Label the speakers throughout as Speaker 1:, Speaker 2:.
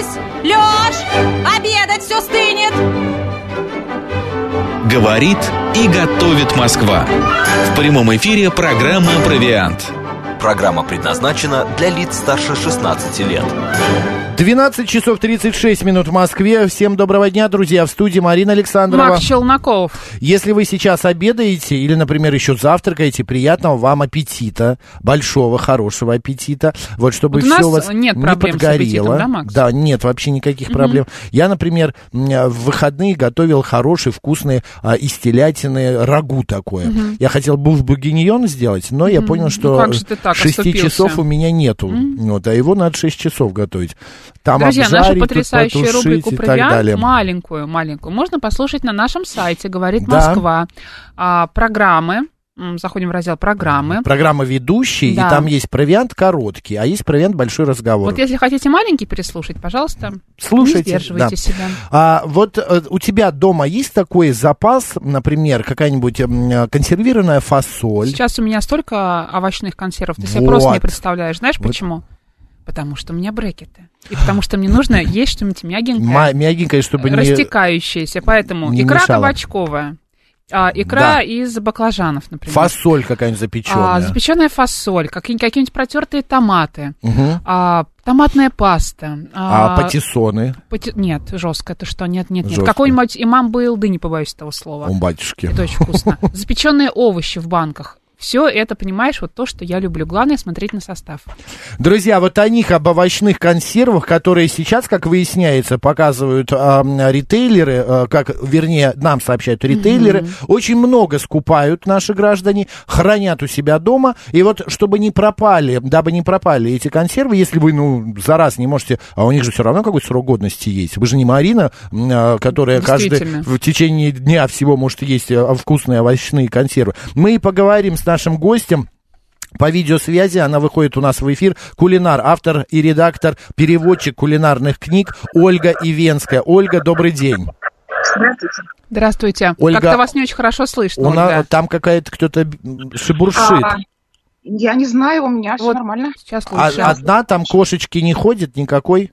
Speaker 1: Лёсь! Лёш! Обедать все стынет!
Speaker 2: Говорит и готовит Москва. В прямом эфире программа «Провиант».
Speaker 3: Программа предназначена для лиц старше 16 лет.
Speaker 4: 12 часов 36 минут в Москве. Всем доброго дня, друзья. В студии Марина Александрова.
Speaker 5: Макс Челноков.
Speaker 4: Если вы сейчас обедаете или, например, еще завтракаете, приятного вам аппетита. Большого, хорошего аппетита. Вот чтобы
Speaker 5: Вот у
Speaker 4: все
Speaker 5: нас
Speaker 4: у вас
Speaker 5: нет
Speaker 4: не подгорело.
Speaker 5: да, Макс?
Speaker 4: Да, нет вообще никаких проблем. Я, например, м, в выходные готовил хороший, вкусный а, из телятины рагу такое. Я хотел буш бугиньон сделать, но я понял, что
Speaker 5: Ну как же ты так
Speaker 4: 6
Speaker 5: оступился?
Speaker 4: часов у меня нету. Вот, а его надо 6 часов готовить. Там
Speaker 5: Друзья, нашу
Speaker 4: обжарить, тут
Speaker 5: потрясающую рубрику «Провиант»,
Speaker 4: далее.
Speaker 5: маленькую, маленькую, можно послушать на нашем сайте «Говорит
Speaker 4: Да.
Speaker 5: Москва». А, программы, заходим в раздел «Программы».
Speaker 4: Программа ведущий,
Speaker 5: Да.
Speaker 4: и там есть провиант короткий, а есть провиант большой разговор.
Speaker 5: Вот если хотите маленький переслушать, пожалуйста,
Speaker 4: Слушайте,
Speaker 5: не сдерживайте
Speaker 4: да.
Speaker 5: себя.
Speaker 4: А вот э, у тебя дома есть такой запас, например, какая-нибудь консервированная фасоль?
Speaker 5: Сейчас у меня столько овощных консервов, ты себе
Speaker 4: Вот.
Speaker 5: просто не представляешь. Знаешь
Speaker 4: Вот.
Speaker 5: почему? Потому что у меня брекеты. И потому что мне нужно есть что-нибудь мягенькое.
Speaker 4: Мягенькая, чтобы не...
Speaker 5: растекающаяся. Поэтому
Speaker 4: не
Speaker 5: икра
Speaker 4: мешало.
Speaker 5: кабачковая, а, икра
Speaker 4: Да.
Speaker 5: из баклажанов, например.
Speaker 4: Фасоль какая-нибудь запеченная.
Speaker 5: А, запеченная фасоль, какие- какие-нибудь протертые томаты,
Speaker 4: Мгм.
Speaker 5: а, томатная паста.
Speaker 4: А, патиссоны,
Speaker 5: пати- Нет, жестко, это что? Нет, нет, нет.
Speaker 4: Жестко.
Speaker 5: Какой-нибудь имам Байлды, не побоюсь этого слова.
Speaker 4: о, батюшки.
Speaker 5: Это очень вкусно. Запеченные овощи в банках. Все это, понимаешь, вот то, что я люблю. Главное смотреть на состав.
Speaker 4: Друзья, вот о них, об овощных консервах, которые сейчас, как выясняется, показывают а, ритейлеры, а, как, вернее, нам сообщают ритейлеры, очень много скупают наши граждане, хранят у себя дома, и вот, чтобы не пропали, дабы не пропали эти консервы, если вы, ну, за раз не можете, а у них же все равно какой срок годности есть, вы же не Марина, а, которая каждый в течение дня всего может есть вкусные овощные консервы. Мы и поговорим с нашим гостем, по видеосвязи она выходит у нас в эфир. Кулинар, автор и редактор, переводчик кулинарных книг Ольга Ивенская. Ольга, добрый день.
Speaker 6: Здравствуйте.
Speaker 5: Здравствуйте.
Speaker 4: Ольга,
Speaker 5: Как-то вас не очень хорошо слышно,
Speaker 4: У нас там какая-то кто-то шебуршит.
Speaker 6: А, я не знаю, у меня все
Speaker 5: Вот.
Speaker 6: нормально.
Speaker 5: Сейчас
Speaker 4: А-
Speaker 5: лучше.
Speaker 4: одна там кошечки не ходит никакой?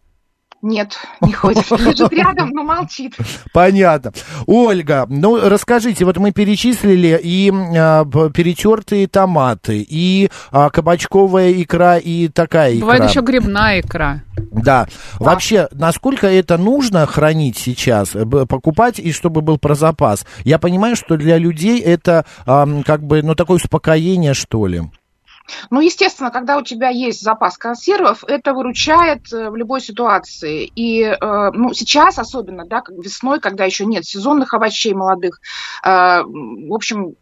Speaker 6: Нет, не ходит. Лежит рядом, но молчит.
Speaker 4: Понятно. Ольга, ну расскажите, вот мы перечислили и а, перетертые томаты, и а, кабачковая икра, и такая икра.
Speaker 5: Бывает еще грибная икра.
Speaker 4: Да. Вообще, насколько это нужно хранить сейчас, э, покупать, и чтобы был про запас? Я понимаю, что для людей это ам, как бы, ну, такое успокоение, что ли.
Speaker 6: Ну, естественно, когда у тебя есть запас консервов, это выручает э, в любой ситуации. И э, ну, сейчас особенно, да, весной, когда еще нет сезонных овощей молодых, э, в общем,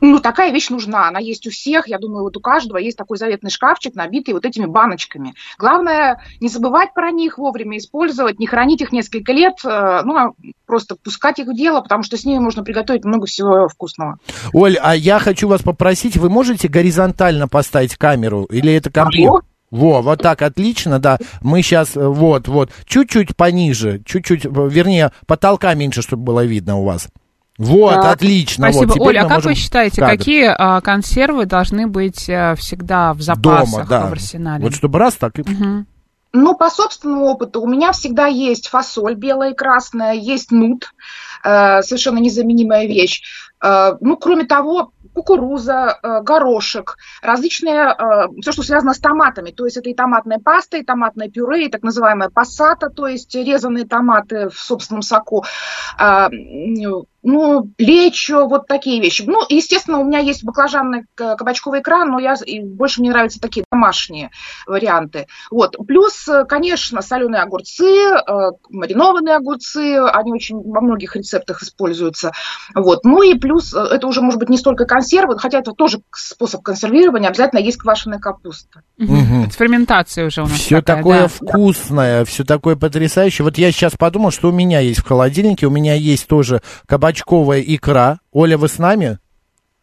Speaker 6: ну, такая вещь нужна, она есть у всех, я думаю, вот у каждого есть такой заветный шкафчик, набитый вот этими баночками. Главное, не забывать про них вовремя использовать, не хранить их несколько лет, э, ну, а просто пускать их в дело, потому что с ними можно приготовить много всего вкусного.
Speaker 4: Оль, а я хочу вас попросить, вы можете горизонтально поставить камеру, или это комплект?
Speaker 6: Могу.
Speaker 4: Во, вот так, отлично, да. Мы сейчас, э, вот, вот, чуть-чуть пониже, чуть-чуть, вернее, потолка меньше, чтобы было видно у вас. Вот,
Speaker 6: Так.
Speaker 4: отлично.
Speaker 5: Спасибо.
Speaker 4: вот,
Speaker 5: Оля, а как
Speaker 4: можем
Speaker 5: вы считаете,
Speaker 4: кадр.
Speaker 5: какие а, консервы должны быть а, всегда в запасах
Speaker 4: Дома, да.
Speaker 5: в арсенале?
Speaker 4: Вот чтобы раз так и...
Speaker 5: Мгм.
Speaker 6: Ну, по собственному опыту, у меня всегда есть фасоль белая и красная, есть нут, э, совершенно незаменимая вещь. Э, ну, кроме того, кукуруза, э, горошек, различные, все, что связано с томатами. То есть это и томатная паста, и томатное пюре, и так называемая пассата, то есть резанные томаты в собственном соку. М, ну, лечо, вот такие вещи. Ну, естественно, у меня есть баклажанная к- кабачковая икра, но я, и больше мне нравятся такие домашние варианты. Вот. Плюс, конечно, соленые огурцы, э, маринованные огурцы, они очень во многих рецептах используются. Вот. Ну и плюс, э, это уже может быть не столько консервы, хотя это тоже способ консервирования, обязательно есть квашеная капуста.
Speaker 5: Мгм. Это ферментация уже у нас
Speaker 4: Все
Speaker 5: такая,
Speaker 4: такое
Speaker 5: да.
Speaker 4: вкусное, все такое потрясающее. Вот я сейчас подумал, что у меня есть в холодильнике, у меня есть тоже кабачковая икра. Оля, вы с нами?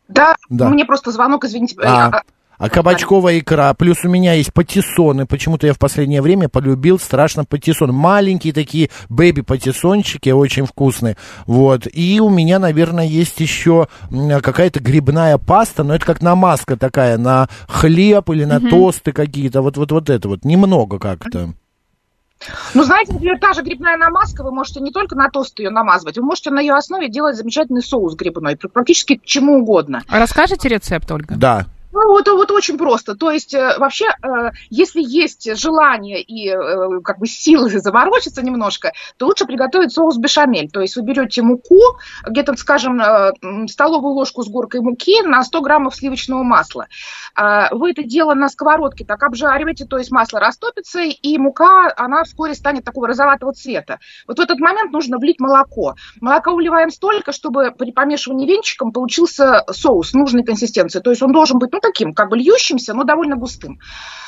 Speaker 6: Да,
Speaker 4: Да.
Speaker 6: мне просто звонок, извините.
Speaker 4: А,
Speaker 6: А,
Speaker 4: А кабачковая икра, плюс у меня есть патиссоны. Почему-то я в последнее время полюбил страшно патиссон. Маленькие такие бэби-патиссончики, очень вкусные. Вот. И у меня, наверное, есть еще какая-то грибная паста, но это как намазка такая на хлеб или на тосты какие-то. Вот, вот, вот это вот. Немного как-то.
Speaker 6: Ну, знаете, например, та же грибная намазка, вы можете не только на тост ее намазывать, вы можете на ее основе делать замечательный соус грибной, практически к чему угодно.
Speaker 5: Расскажите рецепт, Ольга?
Speaker 4: Да.
Speaker 6: Ну, это вот очень просто. То есть, э, вообще, э, если есть желание и э, как бы силы заморочиться немножко, то лучше приготовить соус бешамель. То есть вы берете муку, где-то, скажем, столовую ложку с горкой муки на 100 граммов сливочного масла. А, Вы это дело на сковородке так обжариваете, то есть масло растопится, и мука, она вскоре станет такого розоватого цвета. Вот в этот момент нужно влить молоко. Молока уливаем столько, чтобы при помешивании венчиком получился соус нужной консистенции. То есть он должен быть, ну, таким, как бы льющимся, но довольно густым.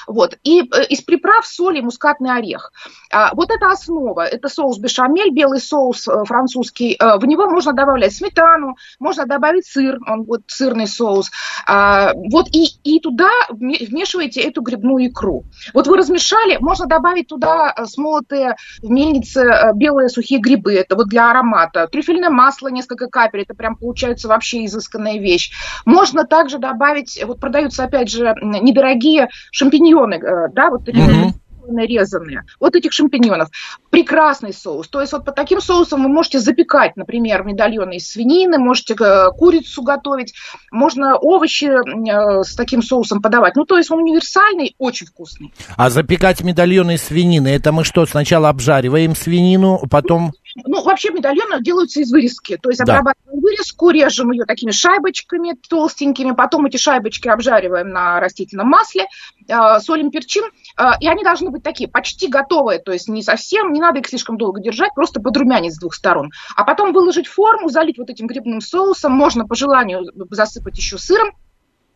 Speaker 6: Вот. И э, из приправ соль и мускатный орех. А, вот это основа. Это соус бешамель, белый соус э, французский. Э, В него можно добавлять сметану, можно добавить сыр, он будет сырный соус. А, Вот и, и туда вме- вмешиваете эту грибную икру. Вот вы размешали, можно добавить туда смолотые в мельнице белые сухие грибы, это вот для аромата. Трюфельное масло, несколько капель, это прям получается вообще изысканная вещь. Можно также добавить, вот продаются опять же недорогие шампиньоны, э, да, вот такие
Speaker 4: Мгм.
Speaker 6: нарезанные. Вот этих шампиньонов. Прекрасный соус. То есть вот по таким соусам вы можете запекать, например, медальоны из свинины, можете э, курицу готовить, можно овощи э, с таким соусом подавать. Ну, то есть он универсальный, очень вкусный.
Speaker 4: А запекать медальоны из свинины, это мы что, сначала обжариваем свинину, потом...
Speaker 6: Ну, вообще медальоны делаются из вырезки. То есть
Speaker 4: Да.
Speaker 6: обрабатываем вырезку, режем ее такими шайбочками толстенькими, потом эти шайбочки обжариваем на растительном масле, э, солим, перчим, э, и они должны быть такие почти готовые, то есть не совсем, не надо их слишком долго держать, просто подрумянить с двух сторон. А потом выложить форму, залить вот этим грибным соусом, можно по желанию засыпать еще сыром,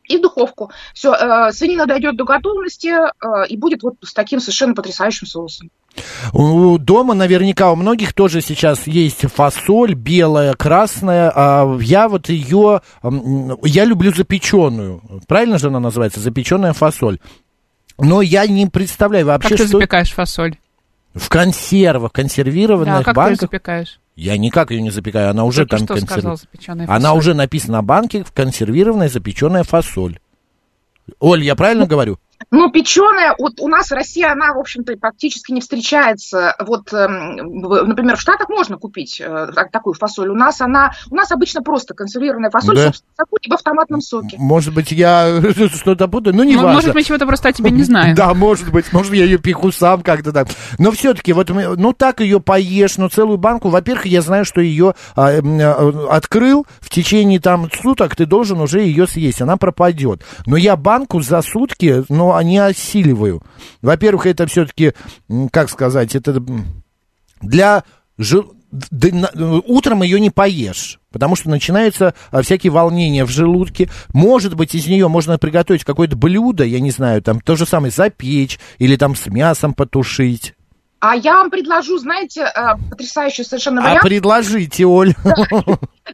Speaker 6: и в духовку. Все, свинина дойдет до готовности э, и будет вот с таким совершенно потрясающим соусом.
Speaker 4: У- Дома наверняка у многих тоже сейчас есть фасоль белая, красная. А я вот ее, я люблю запеченную. Правильно же она называется? Запеченная фасоль. Но я не представляю вообще,
Speaker 5: Как ты
Speaker 4: что
Speaker 5: запекаешь фасоль?
Speaker 4: в консервах, консервированных
Speaker 5: Да, как ты ее
Speaker 4: банках.
Speaker 5: запекаешь?
Speaker 4: Я никак ее не запекаю, она уже
Speaker 5: Только
Speaker 4: там
Speaker 5: что
Speaker 4: консерв-
Speaker 5: сказал запеченная
Speaker 4: Она уже написана на банке консервированная запеченная фасоль. Оль, я правильно говорю?
Speaker 6: Ну, печеная, вот у нас в России она, в общем-то, практически не встречается. Вот, эм, например, в Штатах можно купить э, так- такую фасоль. У нас она, у нас обычно просто консервированная фасоль,
Speaker 4: Да.
Speaker 6: собственно, соку, либо в томатном соке.
Speaker 4: Может быть, я что-то путаю, ну не
Speaker 5: Ну,
Speaker 4: важно.
Speaker 5: Может, мы чего-то просто о тебе не знаем.
Speaker 4: Да, может быть, может, я ее пеку сам как-то так. Но все-таки, вот, мы- ну, так ее поешь, ну, целую банку. Во-первых, я знаю, что ее а, м, а, открыл, в течение там суток ты должен уже ее съесть, она пропадет. Но я банку за сутки, ну, не осиливаю. Во-первых, это все-таки, как сказать, это для... Утром ее не поешь, потому что начинаются а, всякие волнения в желудке. Может быть, из нее можно приготовить какое-то блюдо, я не знаю, там то же самое запечь или там с мясом потушить.
Speaker 6: А я вам предложу, знаете, э, потрясающий совершенно
Speaker 4: А
Speaker 6: вариант.
Speaker 4: предложите, Оль.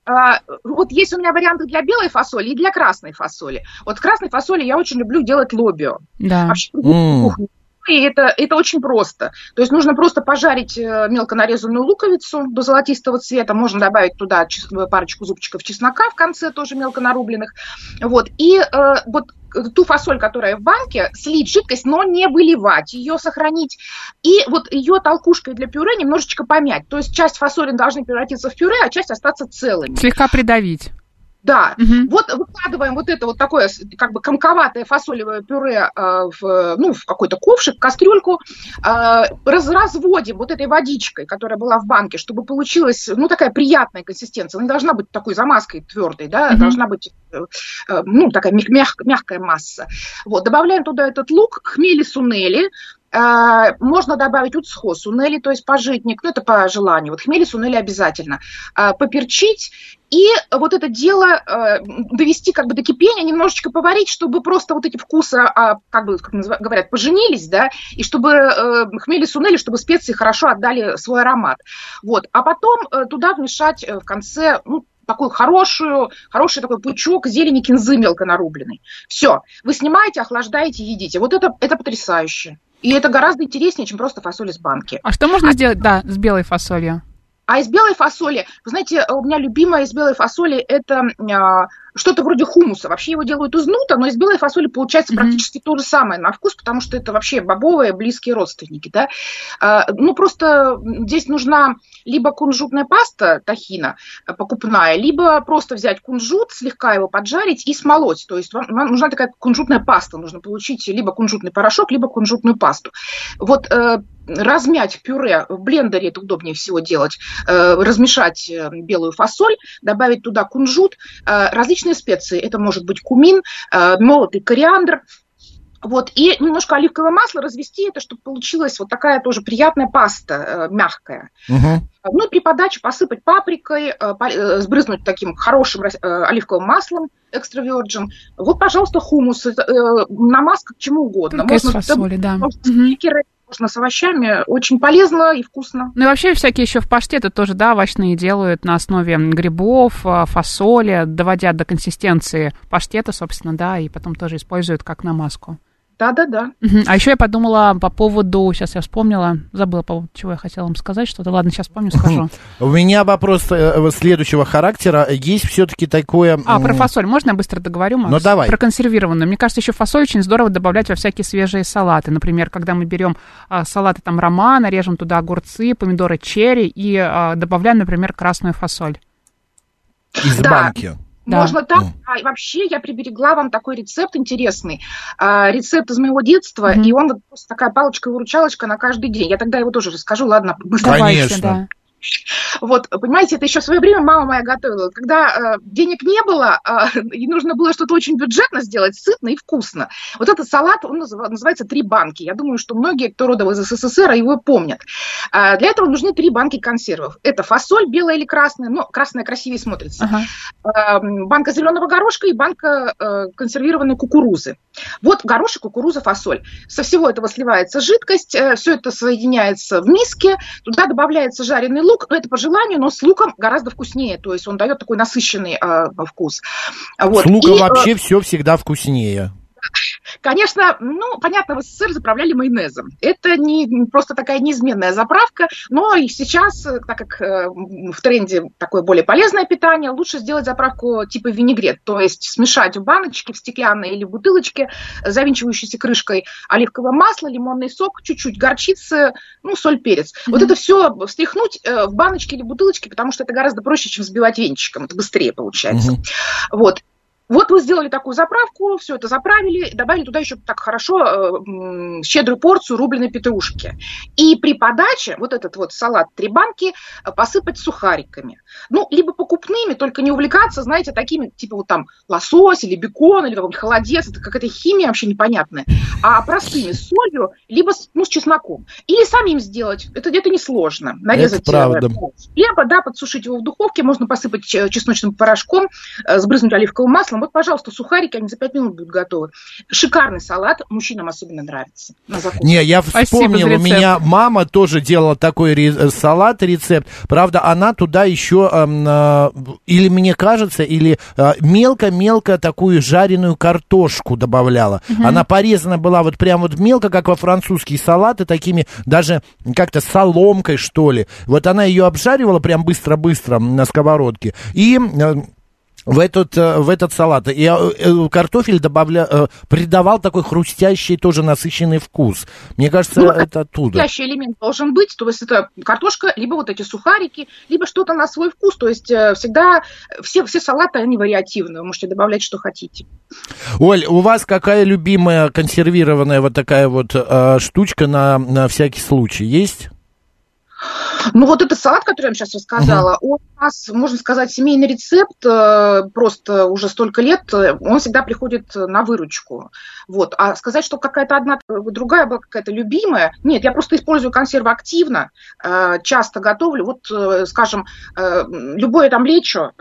Speaker 6: А, Вот есть у меня варианты для белой фасоли и для красной фасоли. Вот в красной фасоли я очень люблю делать лобио.
Speaker 5: Да.
Speaker 6: Вообще,
Speaker 4: М.
Speaker 6: кухня. И это, это очень просто. То есть нужно просто пожарить э, мелко нарезанную луковицу до золотистого цвета. Можно добавить туда чес- парочку зубчиков чеснока в конце, тоже мелко нарубленных. Вот. И э, вот ту фасоль, которая в банке, слить жидкость, но не выливать, ее сохранить. И вот ее толкушкой для пюре немножечко помять. То есть часть фасоли должны превратиться в пюре, а часть остаться целыми.
Speaker 5: Слегка придавить.
Speaker 6: Да,
Speaker 5: Мгм.
Speaker 6: вот выкладываем вот это вот такое как бы комковатое фасолевое пюре э, в, ну, в какой-то ковшик, кастрюльку, э, раз- разводим вот этой водичкой, которая была в банке, чтобы получилась, ну, такая приятная консистенция. Она не должна быть такой замазкой твердой, да,
Speaker 5: Мгм.
Speaker 6: должна быть, э, э, ну, такая мяг- мяг- мягкая масса. Вот, добавляем туда этот лук, хмели сунели, э, можно добавить уцхо сунели, то есть пожитник, ну, это по желанию. Вот хмели сунели обязательно. Э, поперчить и вот это дело э, довести как бы до кипения, немножечко поварить, чтобы просто вот эти вкусы, а, как бы, как называ- говорят, поженились, да, и чтобы э, хмели сунели, чтобы специи хорошо отдали свой аромат. Вот. А потом э, туда вмешать э, в конце, ну, такую хорошую, хороший такой пучок зелени кинзы мелко нарубленной. Все. Вы снимаете, охлаждаете, едите. Вот это, это потрясающе. И это гораздо интереснее, чем просто фасоль из банки.
Speaker 5: А что можно сделать, да, с белой фасолью?
Speaker 6: А из белой фасоли, вы знаете, у меня любимая из белой фасоли это а, что-то вроде хумуса. Вообще его делают из нута, но из белой фасоли получается
Speaker 5: Мгм.
Speaker 6: практически то же самое на вкус, потому что это вообще бобовые близкие родственники. Да? А, Ну, просто здесь нужна либо кунжутная паста тахина э, покупная, либо просто взять кунжут, слегка его поджарить и смолоть. То есть вам, вам нужна такая кунжутная паста. Нужно получить либо кунжутный порошок, либо кунжутную пасту. Вот э, размять пюре в блендере, это удобнее всего делать, э, размешать э, белую фасоль, добавить туда кунжут, э, различные специи. Это может быть кумин, молотый кориандр, вот, и немножко оливковое масло развести это, чтобы получилась вот такая тоже приятная паста, мягкая.
Speaker 4: Мгм.
Speaker 6: Ну и при подаче посыпать паприкой, сбрызнуть таким хорошим оливковым маслом, экстра virgin. Вот, пожалуйста, хумус, намазка к чему угодно.
Speaker 5: Только из
Speaker 6: Можно
Speaker 5: фасоли, да.
Speaker 6: можно стикерами, можно с овощами. Очень полезно и вкусно.
Speaker 5: Ну и вообще всякие еще в паштеты тоже, да, овощные делают на основе грибов, а, фасоли, доводя до консистенции паштета, собственно, да, и потом тоже используют как намазку.
Speaker 6: Да-да-да.
Speaker 5: А еще я подумала по поводу, сейчас я вспомнила, забыла, по поводу чего я хотела вам сказать что-то. Ладно, сейчас вспомню, скажу.
Speaker 4: У меня вопрос э, следующего характера. Есть все-таки такое...
Speaker 5: А, про фасоль. Можно я быстро договорю, Макс?
Speaker 4: Ну, давай.
Speaker 5: Про консервированную. Мне кажется, еще фасоль очень здорово добавлять во всякие свежие салаты. Например, когда мы берем а, салаты там романа, режем туда огурцы, помидоры черри и а, добавляем, например, красную фасоль.
Speaker 4: Из
Speaker 6: Да.
Speaker 4: банки.
Speaker 5: Да.
Speaker 6: Можно так. А вообще я приберегла вам такой рецепт интересный. А, рецепт из моего детства,
Speaker 5: Мгм.
Speaker 6: и он вот просто такая палочка-выручалочка на каждый день. Я тогда его тоже расскажу. Ладно, быстро.
Speaker 4: Конечно.
Speaker 5: Давайте, да.
Speaker 6: Вот, понимаете, это еще в свое время мама моя готовила. Когда э, денег не было, э, и нужно было что-то очень бюджетно сделать, сытно и вкусно. Вот этот салат, он называ- называется «Три банки». Я думаю, что многие, кто родом из СССР, его помнят. А, для этого нужны три банки консервов. Это фасоль, белая или красная, но красная красивее смотрится.
Speaker 5: Ага.
Speaker 6: Э, банка зеленого горошка и банка э, консервированной кукурузы. Вот горошек, кукуруза, фасоль. Со всего этого сливается жидкость, все это соединяется в миске, туда добавляется жареный лук, но это по желанию, но с луком гораздо вкуснее, то есть он дает такой насыщенный э, вкус. Вот.
Speaker 4: С луком
Speaker 6: И, э,
Speaker 4: вообще все всегда вкуснее.
Speaker 6: Конечно, ну, понятно, в СССР заправляли майонезом. Это не просто такая неизменная заправка, но и сейчас, э, так как э, в тренде такое более полезное питание, лучше сделать заправку типа винегрет, то есть смешать в баночке, в стеклянной или бутылочке, э, завинчивающейся крышкой оливковое масло, лимонный сок, чуть-чуть горчицы, ну, соль, перец. Вот
Speaker 5: Мгм.
Speaker 6: это все встряхнуть в баночке или бутылочке, потому что это гораздо проще, чем взбивать венчиком, это быстрее получается.
Speaker 4: Мгм.
Speaker 6: Вот. Вот вы сделали такую заправку, все это заправили, добавили туда еще так хорошо э, щедрую порцию рубленой петрушки. И при подаче вот этот вот салат три банки э, посыпать сухариками. Ну, либо покупными, только не увлекаться, знаете, такими, типа вот там лосось или бекон, или какой-нибудь холодец, это какая-то химия вообще непонятная, а простыми с солью, либо с, ну, с чесноком. Или самим сделать, это где-то несложно. Нарезать э,
Speaker 4: правда.
Speaker 6: хлеба, да, подсушить его в духовке, можно посыпать че- чесночным порошком, э, сбрызнуть оливковым маслом. Вот, пожалуйста, сухарики, они за 5 минут будут готовы. Шикарный салат, мужчинам особенно нравится. На закуску.
Speaker 4: Не, я вспомнил, у меня мама тоже делала такой ре- э, салат, рецепт. Правда, она туда еще, эм, э, или мне кажется, или э, мелко-мелко такую жареную картошку добавляла. Она порезана была вот прям вот мелко, как во французские салаты, такими даже как-то соломкой, что ли. Вот она ее обжаривала прям быстро-быстро на сковородке. И... в этот, э, в этот салат. И э, э, картофель добавля, придавал такой хрустящий, тоже насыщенный вкус. Мне кажется,
Speaker 6: Ну,
Speaker 4: это оттуда.
Speaker 6: Настоящий элемент должен быть, то есть это картошка, либо вот эти сухарики, либо что-то на свой вкус. То есть всегда все, все салаты, они вариативные, вы можете добавлять, что хотите.
Speaker 4: Оль, у вас какая любимая консервированная вот такая вот э, штучка на, на всякий случай есть?
Speaker 6: Ну, вот этот салат, который я вам сейчас рассказала, он у нас, можно сказать, семейный рецепт, э, просто уже столько лет, э, он всегда приходит на выручку. Вот. А сказать, что какая-то одна, другая была какая-то любимая, нет, я просто использую консервы активно, э, часто готовлю. Вот, скажем, любое там лечо,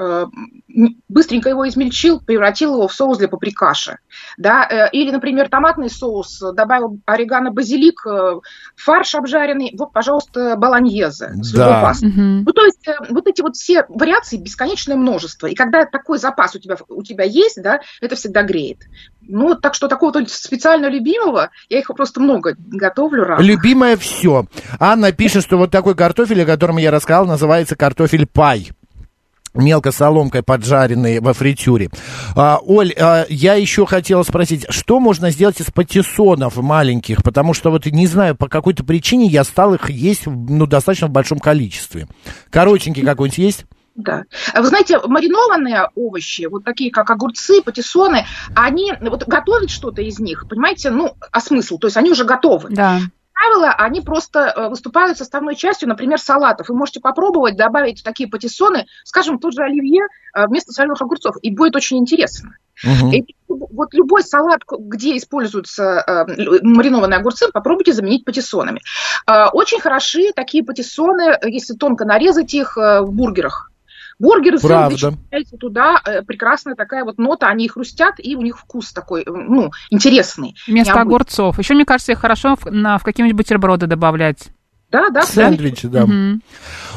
Speaker 6: быстренько его измельчил, превратил его в соус для паприкаши. Да? Или, например, томатный соус, добавил орегано, базилик, э, фарш обжаренный, вот, пожалуйста,
Speaker 4: Да.
Speaker 6: пастой.
Speaker 5: Мгм.
Speaker 6: Ну, то есть э, вот эти вот все вариации бесконечное множество. И когда такой запас у тебя, у тебя есть, да, это всегда греет. Ну, так что такого вот специально любимого, я их просто много готовлю раз.
Speaker 4: Любимое все. Анна пишет, что вот такой картофель, о котором я рассказал, называется картофель пай. Мелко соломкой поджаренные во фритюре. А, Оль, а, я еще хотела спросить, что можно сделать из патиссонов маленьких? Потому что вот не знаю, по какой-то причине я стал их есть ну, достаточно в большом количестве. Коротенький какой-нибудь есть?
Speaker 6: Да. Вы знаете, маринованные овощи, вот такие как огурцы, патиссоны, они, вот готовить что-то из них, понимаете, ну, а смысл? То есть они уже готовы.
Speaker 5: Да
Speaker 6: правило, они просто э, выступают составной частью, например, салатов. Вы можете попробовать добавить такие патиссоны, скажем, тот же оливье э, вместо соленых огурцов, и будет очень интересно. Угу. И вот любой салат, где используются э, маринованные огурцы, попробуйте заменить патиссонами. Э, очень хороши такие патиссоны, если тонко нарезать их э, в бургерах. Бургеры,
Speaker 4: Правда.
Speaker 6: сэндвичи, туда э, прекрасная такая вот нота, они хрустят, и у них вкус такой, ну, интересный.
Speaker 5: Вместо необычный. огурцов. Еще, мне кажется, их хорошо в, на, в какие-нибудь бутерброды добавлять.
Speaker 6: Да, да.
Speaker 4: Сэндвичи, да. Угу.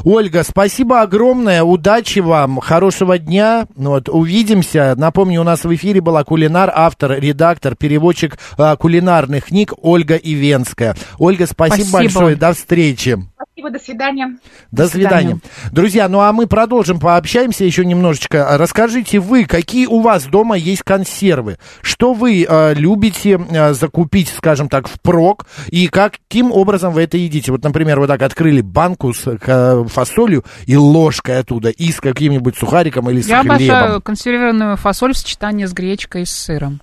Speaker 4: Ольга, спасибо огромное, удачи вам, хорошего дня. Вот, увидимся. Напомню, у нас в эфире была кулинар, автор, редактор, переводчик а, кулинарных книг Ольга Ивенская. Ольга, спасибо, спасибо. большое, до встречи.
Speaker 6: Спасибо, до свидания.
Speaker 4: До, до свидания. свидания. Друзья, ну а мы продолжим, пообщаемся еще немножечко. Расскажите вы, какие у вас дома есть консервы? Что вы э, любите э, закупить, скажем так, впрок? И каким образом вы это едите? Вот, например, вы так открыли банку с э, фасолью и ложкой оттуда, и с каким-нибудь сухариком или с
Speaker 5: Я
Speaker 4: хлебом.
Speaker 5: Я обожаю консервированную фасоль в сочетании с гречкой и с сыром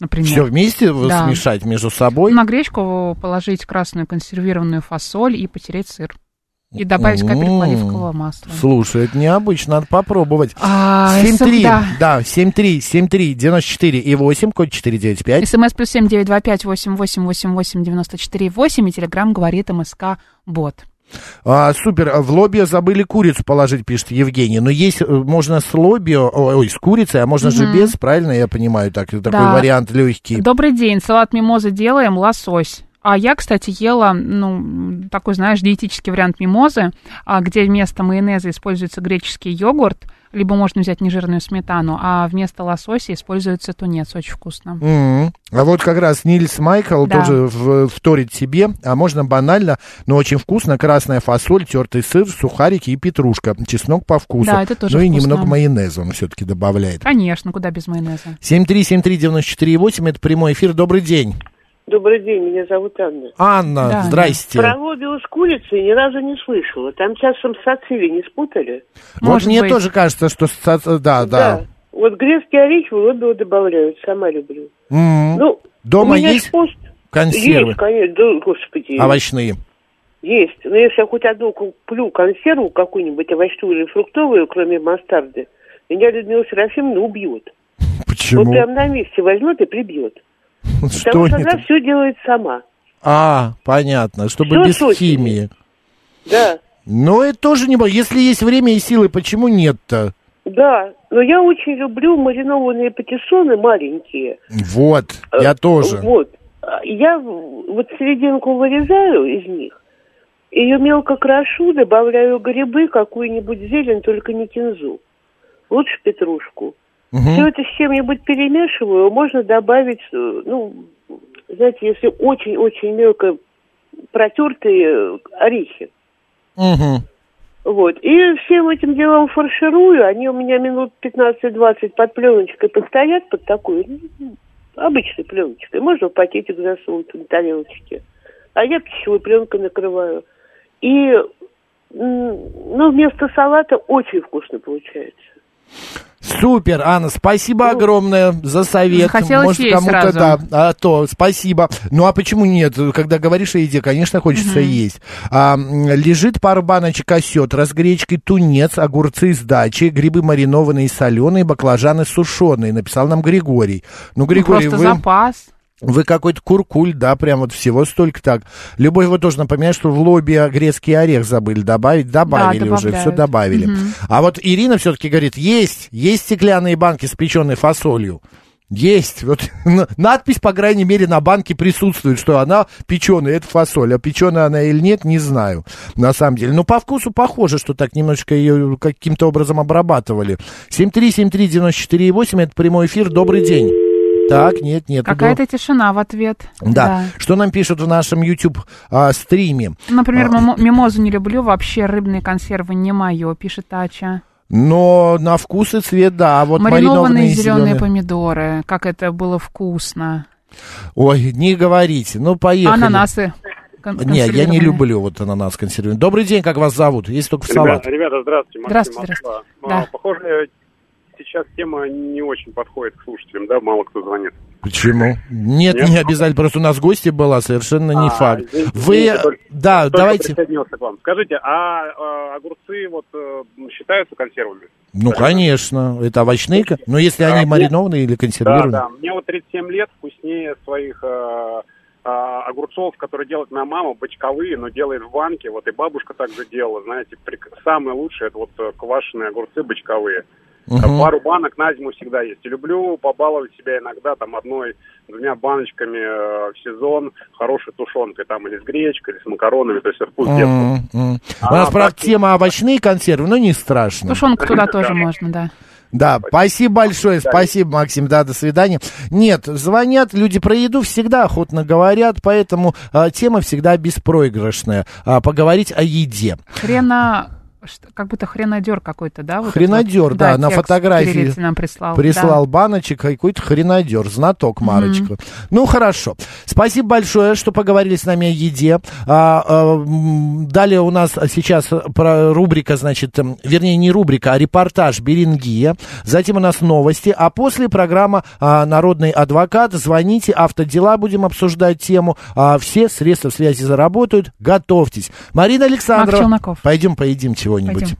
Speaker 5: например.
Speaker 4: Все вместе да. смешать между собой?
Speaker 5: На гречку положить красную консервированную фасоль и потереть сыр. И добавить капельку оливкового масла.
Speaker 4: Слушай, это необычно, надо попробовать. А, 7-3, да. да, 7-3, 7-3, 94 и 8, код 495.
Speaker 5: СМС плюс 7 925 88 88 94 8 и телеграмм говорит МСК Бот.
Speaker 4: А, супер, в лобио забыли курицу положить, пишет Евгений. Но есть, э, можно с лобио, ой, с курицей, а можно угу. же без, правильно я понимаю, так, такой да. вариант легкий.
Speaker 5: Добрый день, салат мимоза делаем, лосось. А я, кстати, ела, ну, такой, знаешь, диетический вариант мимозы, а, где вместо майонеза используется греческий йогурт, либо можно взять нежирную сметану, а вместо лосося используется тунец, очень вкусно.
Speaker 4: Mm-hmm. А вот как раз Нильс Майкл да. тоже в, вторит себе, а можно банально, но очень вкусно, красная фасоль, тертый сыр, сухарики и петрушка, чеснок по вкусу.
Speaker 5: Да, это тоже
Speaker 4: Ну
Speaker 5: вкусно.
Speaker 4: и немного майонеза он все-таки добавляет.
Speaker 5: Конечно, куда без майонеза.
Speaker 4: 7373948, это прямой эфир, добрый день.
Speaker 7: Добрый день, меня зовут Анна.
Speaker 4: Анна, да, здрасте.
Speaker 7: Про лобио с курицей ни разу не слышала. Там часом с ацили не спутали?
Speaker 4: Может вот мне быть. тоже кажется, что да, да, да.
Speaker 7: Вот грецкие орехи в лобио добавляют, сама люблю.
Speaker 4: Mm-hmm. Ну, Дома есть пост... консервы?
Speaker 7: Есть, конечно, да, господи.
Speaker 4: Овощные?
Speaker 7: Есть. Но если я хоть одну куплю консерву какую-нибудь овощную или фруктовую, кроме мастарды, меня Людмила Серафимовна убьет.
Speaker 4: Почему?
Speaker 7: Вот прям на месте возьмет и прибьет. Что Потому что она все делает сама.
Speaker 4: А, понятно, чтобы все без химии.
Speaker 7: Да.
Speaker 4: Но это тоже не... Если есть время и силы, почему нет-то?
Speaker 7: Да, но я очень люблю маринованные патиссоны маленькие.
Speaker 4: Вот, я тоже.
Speaker 7: Вот. Я вот серединку вырезаю из них, ее мелко крошу, добавляю грибы, какую-нибудь зелень, только не кинзу. Лучше петрушку. Угу. Все это с чем-нибудь перемешиваю, можно добавить, э, ну, знаете, если очень-очень мелко протертые орехи.
Speaker 4: Угу.
Speaker 7: Вот. И всем этим делом фарширую. Они у меня минут 15-20 под пленочкой постоят, под такой ну, обычной пленочкой. Можно в пакетик засунуть на тарелочке. А я пищевой пленкой накрываю. И ну, вместо салата очень вкусно получается.
Speaker 4: Супер, Анна, спасибо ну, огромное за совет.
Speaker 5: Хотелось Может, кому-то
Speaker 4: да, а то спасибо. Ну а почему нет? Когда говоришь о еде, конечно, хочется угу. есть. А, лежит пару баночек осет, разгречкой тунец, огурцы с дачи, грибы маринованные соленые, баклажаны сушеные. Написал нам Григорий. Ну, Григорий,
Speaker 5: ну, просто
Speaker 4: вы...
Speaker 5: запас.
Speaker 4: Вы какой-то куркуль, да, прям вот всего столько так. Любовь вот тоже напоминает, что в лобби грецкий орех забыли добавить. Добавили да, уже, все добавили. Угу. А вот Ирина все-таки говорит, есть, есть стеклянные банки с печеной фасолью. Есть. Вот надпись, по крайней мере, на банке присутствует, что она печеная, это фасоль. А печеная она или нет, не знаю, на самом деле. Но по вкусу похоже, что так немножечко ее каким-то образом обрабатывали. 7373948, это прямой эфир. Добрый день. Так, нет, нет.
Speaker 5: Какая-то тишина в ответ.
Speaker 4: Да. да. Что нам пишут в нашем YouTube а, стриме?
Speaker 5: Например, а... мимозу не люблю, вообще рыбные консервы не мое, пишет Ача.
Speaker 4: Но на вкус и цвет, да. А вот
Speaker 5: маринованные, зеленые помидоры, как это было вкусно.
Speaker 4: Ой, не говорите. Ну, поехали.
Speaker 5: Ананасы.
Speaker 4: Нет, я не люблю вот ананас консервированный. Добрый день, как вас зовут? Есть только в салат.
Speaker 8: Ребята, ребята здравствуйте. Максим
Speaker 5: Здравствуйте,
Speaker 8: Москва.
Speaker 5: здравствуйте.
Speaker 8: А, Похоже, сейчас тема не очень подходит к слушателям, да, мало кто звонит.
Speaker 4: Почему? Нет,
Speaker 8: Нет?
Speaker 4: не обязательно. Просто у нас гости была, совершенно не
Speaker 8: А,
Speaker 4: факт.
Speaker 8: извините,
Speaker 4: Вы,
Speaker 8: извините, только-
Speaker 4: да,
Speaker 8: Только
Speaker 4: давайте.
Speaker 8: к вам. Скажите, а, э, огурцы вот э, считаются консервами?
Speaker 4: Ну, конечно, это овощные, но если
Speaker 8: А,
Speaker 4: они маринованные или
Speaker 8: Да,
Speaker 4: консервированные.
Speaker 8: да. Мне вот 37 лет, вкуснее своих э, э, огурцов, которые делает моя мама, бочковые, но делает в банке. Вот и бабушка также делала, знаете, прик- самые лучшие, это вот э, квашеные огурцы бочковые.
Speaker 4: Мгм.
Speaker 8: Пару банок на зиму всегда есть. И люблю побаловать себя иногда там одной, двумя баночками э, в сезон хорошей тушенкой, там или с гречкой, или с макаронами, то есть вкус детства.
Speaker 4: М, м. У
Speaker 8: А,
Speaker 4: нас, правда,
Speaker 8: так-
Speaker 4: тема овощные консервы, но не страшно.
Speaker 5: Тушенку туда тоже можно, да.
Speaker 4: Да, спасибо большое, спасибо, Максим, да, до свидания. Нет, звонят, люди про еду всегда охотно говорят, поэтому а, тема всегда беспроигрышная. А, поговорить о еде.
Speaker 5: Хрена... Как будто хренадер какой-то, да? вот
Speaker 4: Хренадер,
Speaker 5: вот?
Speaker 4: да, на
Speaker 5: текст
Speaker 4: фотографии
Speaker 5: нам прислал.
Speaker 4: Прислал баночек, какой-то хренадер, знаток Марочка. Ну, хорошо. Спасибо большое, что поговорили с нами о еде. А, а, далее у нас сейчас про рубрика, значит, м, вернее, не рубрика, а репортаж Берингия. Затем у нас новости, а после программа а, «Народный адвокат». Звоните, автодела будем обсуждать тему. А, все средства связи заработают. Готовьтесь. Марина Александровна, пойдем поедим чего-нибудь.